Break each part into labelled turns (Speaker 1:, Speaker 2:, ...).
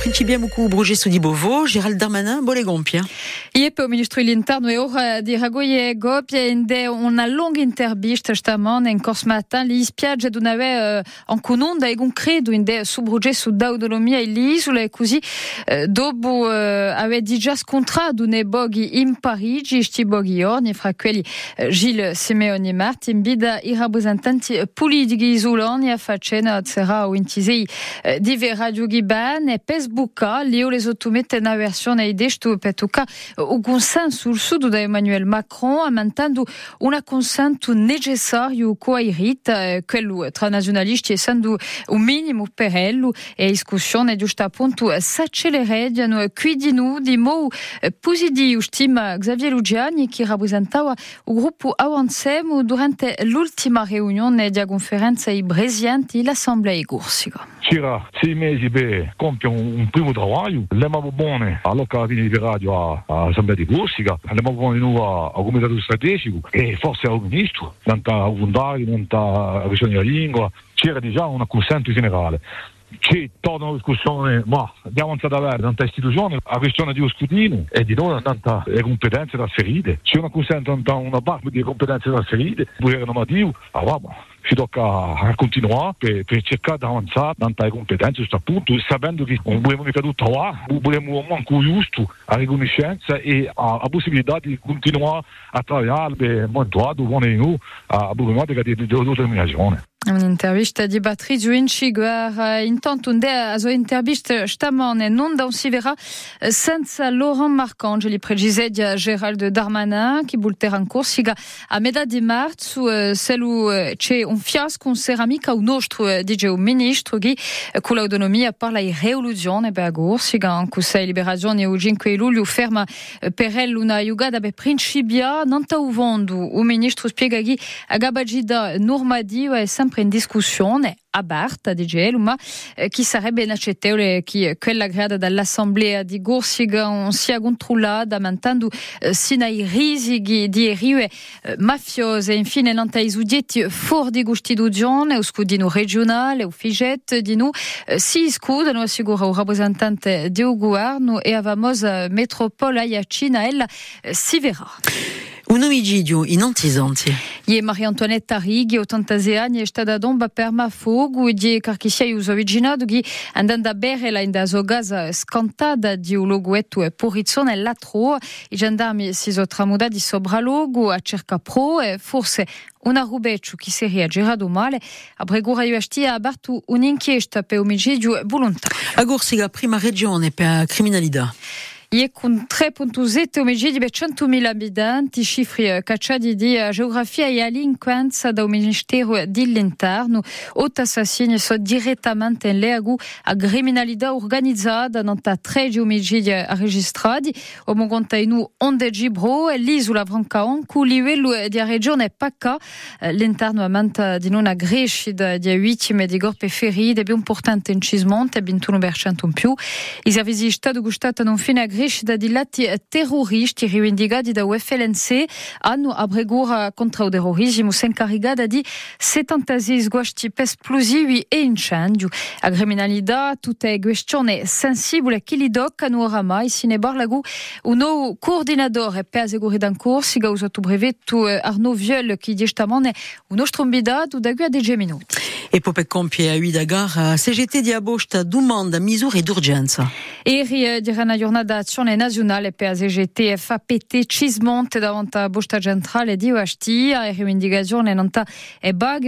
Speaker 1: principia muku broje di bovo, Gérald Darmanin, bolegompia.
Speaker 2: Iepe o ministro l'interno e ora di ragoie gopia inde una longa intervista stamane in cors matin li spiagge dunave uh, en cononda egun credo inde subruge su d'autonomia e l'isola e così uh, dopo uh, ave già scontrato ne boghi in Parigi sti boghi orni fra quelli uh, Gilles Simeoni Martin bida i rappresentanti politici isolani a facena sarà o intisei uh, di giban e Facebooka lio les automette na versione idestu petuka o consenso sul da Emmanuel Macron aumentando una consenso necessario coairit quello tra nazionalisti essendo un minimo per ello e discussione giusto appunto s'accelerediano quindi nu di mo positivo stima Xavier Lugiani che rappresentava il gruppo Avancemo durante l'ultima riunione della conferenza i presidenti l'assemblea Gursiga.
Speaker 3: Circa sei mesi per compiere un primo lavoro, l'abbiamo buone all'occasione di radio all'assemblea di Corsica, l'abbiamo buone noi al comitato strategico. E forse al ministro, tanto a Vondari, tanto a regione della lingua, c'era già un consenso generale. C'è tutta una discussione, ma di avanzata avere tanta istituzione, la questione di scrutino e di noi tanta le competenze trasferite. C'è una consenso una parte di competenze trasferite, pure normativo, ah, vabbè ci tocca continuare per, per cercare di avanzare tante competenze a questo punto, sapendo che non vogliamo mica tutto là, vogliamo manco giusto la riconoscenza e la, la possibilità di continuare a lavorare per montare dove noi a problematica di, di, determinazione.
Speaker 2: Un'intervista di Beatrice Vinci, guerra intanto unde a sua intervista stamane non da un si verrà senza Laurent Marcangeli precise di Gerald Darmanin che bulterà in Corsica a metà di marzo selu c'è un fiasco un ceramica un nostro dice un ministro che con l'autonomia parla di rivoluzione per Corsica in questa liberazione o 5 luglio ferma per elle una jugada per principia non sta uvando un ministro spiega che a gabagida normativa è sempre in discussione aperta di gelo, ma eh, chi sarebbe inaccettabile che quella grada dall'assemblea di Gorsiga sia controllata aumentando eh, sino ai rischi di riue eh, mafiose. Infine, non ai suddetti fuori di Costituzione, o scudino regionale, o figet, di noi, si scudano, assicura il rappresentante del governo e avamo metropole a Cina, ella eh, si verrà.
Speaker 1: Un omicidio in Antizanti.
Speaker 2: Je Maria-Antoinetta Righi, 86 anni, è stata domba per mafogo di carchisia uso originato che andando a bere la inda zogasa scantata di un logoetto e porizzone latro. I gendarmi si sono tramudati sopra logo a cerca pro e forse una rubeccio che si è girato male. A Bregura UHT ha aperto un'inchiesta per omicidio volontario.
Speaker 1: A Gorsiga, prima regione per criminalità.
Speaker 2: Je con 3.7 omicidi per 100.000 abitanti, cifre cacciati di geografia e delinquenza dal Ministero direttamente in leggo a criminalità organizzata, non ha tre omicidi registrati. O conta in onde Gibro e. L'interno aumenta di una crescita di vittime di corpi feriti, più importante in Cismonte, 21% in più. I servizi di Stato gustano fine crescita di lati terroristi rivendicati da UFLNC hanno a Bregura contro il terrorismo si è incaricata di 76 sguasti esplosivi e questione sensibile se ne parla un nuovo coordinatore. Per brevetto Arnaud Viol, un nostro da qui a 10 minuti.
Speaker 1: E poi compie a Uidagar, CGT di Abosta domanda misure d'urgenza.
Speaker 2: Eri di una giornata azione nazionale per CGT FAPT Cismonte davanti a Bosta Centrale a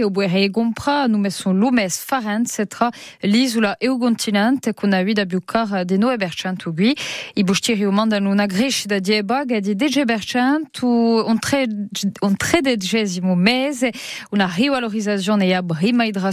Speaker 2: o buere compra, nume sono lumes farenze tra l'isola e il continente con una vita più cara di 9% qui. I bustiri mandano una crescita di baghe di 10% un rivalorizzazione a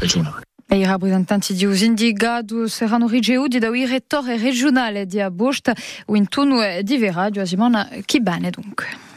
Speaker 4: regionale.
Speaker 2: E rappresentanti di Usindicado saranno ricevuti da un rettore regionale di Agosta, o in turno di Vera, di Simona Chibane dunque.